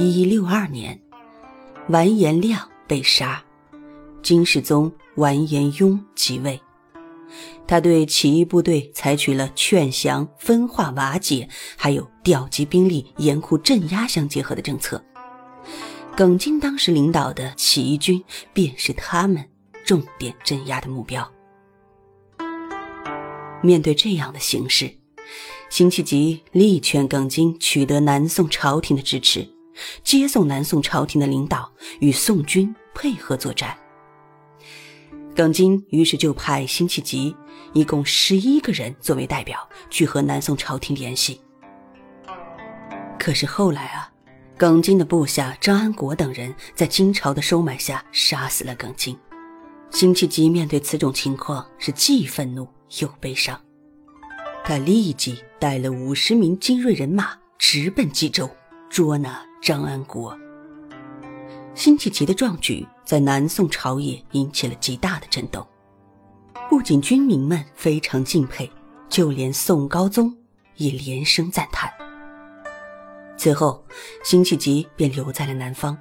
一一六二年，完颜亮被杀，金世宗完颜雍即位。他对起义部队采取了劝降、分化、瓦解，还有调集兵力、严酷镇压相结合的政策。耿京当时领导的起义军便是他们重点镇压的目标。面对这样的形势，辛弃疾力劝耿京取得南宋朝廷的支持，接送南宋朝廷的领导与宋军配合作战。耿京于是就派辛弃疾一共十一个人作为代表去和南宋朝廷联系。可是后来啊，耿京的部下张安国等人在金朝的收买下杀死了耿京。辛弃疾面对此种情况是既愤怒又悲伤，他立即带了五十名精锐人马直奔冀州捉拿张安国。辛弃疾的壮举在南宋朝野引起了极大的震动，不仅军民们非常敬佩，就连宋高宗也连声赞叹。此后，辛弃疾便留在了南方，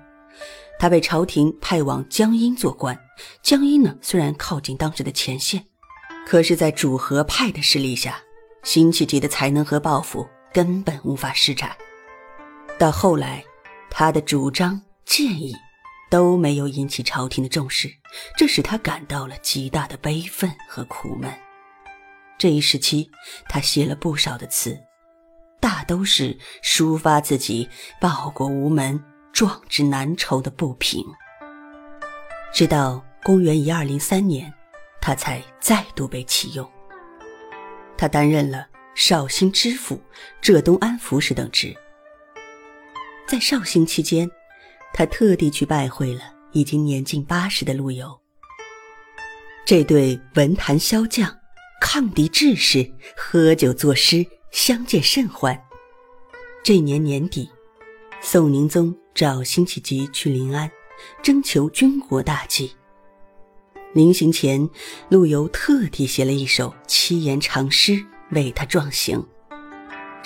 他被朝廷派往江阴做官。江阴呢，虽然靠近当时的前线，可是，在主和派的势力下，辛弃疾的才能和抱负根本无法施展。到后来，他的主张建议。都没有引起朝廷的重视，这使他感到了极大的悲愤和苦闷。这一时期，他写了不少的词，大都是抒发自己报国无门、壮志难酬的不平。直到公元一二零三年，他才再度被启用。他担任了绍兴知府、浙东安抚使等职。在绍兴期间。他特地去拜会了已经年近八十的陆游。这对文坛骁将，抗敌志士，喝酒作诗，相见甚欢。这年年底，宋宁宗召辛弃疾去临安，征求军国大计。临行前，陆游特地写了一首七言长诗为他壮行，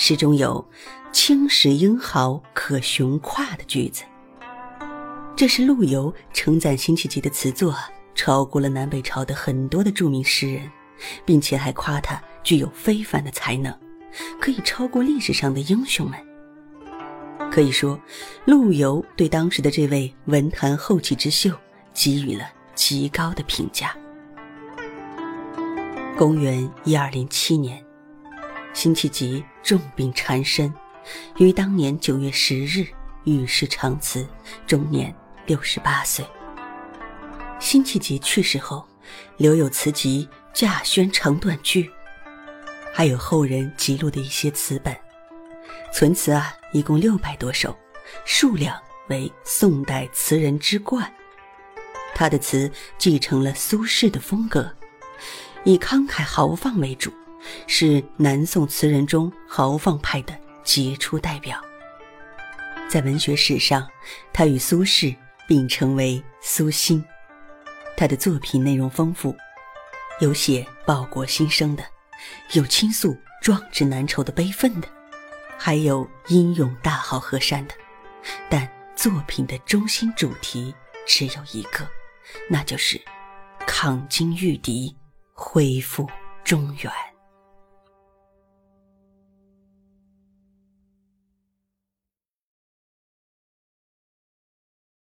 诗中有“青史英豪可雄跨”的句子。这是陆游称赞辛弃疾的词作超过了南北朝的很多的著名诗人，并且还夸他具有非凡的才能，可以超过历史上的英雄们。可以说，陆游对当时的这位文坛后起之秀给予了极高的评价。公元一二零七年，辛弃疾重病缠身，于当年九月十日与世长辞，终年。六十八岁。辛弃疾去世后，留有词集《稼轩长短句》，还有后人记录的一些词本。存词啊，一共六百多首，数量为宋代词人之冠。他的词继承了苏轼的风格，以慷慨豪放为主，是南宋词人中豪放派的杰出代表。在文学史上，他与苏轼。并称为苏辛，他的作品内容丰富，有写报国心声的，有倾诉壮志难酬的悲愤的，还有英勇大好河山的。但作品的中心主题只有一个，那就是抗金御敌，恢复中原。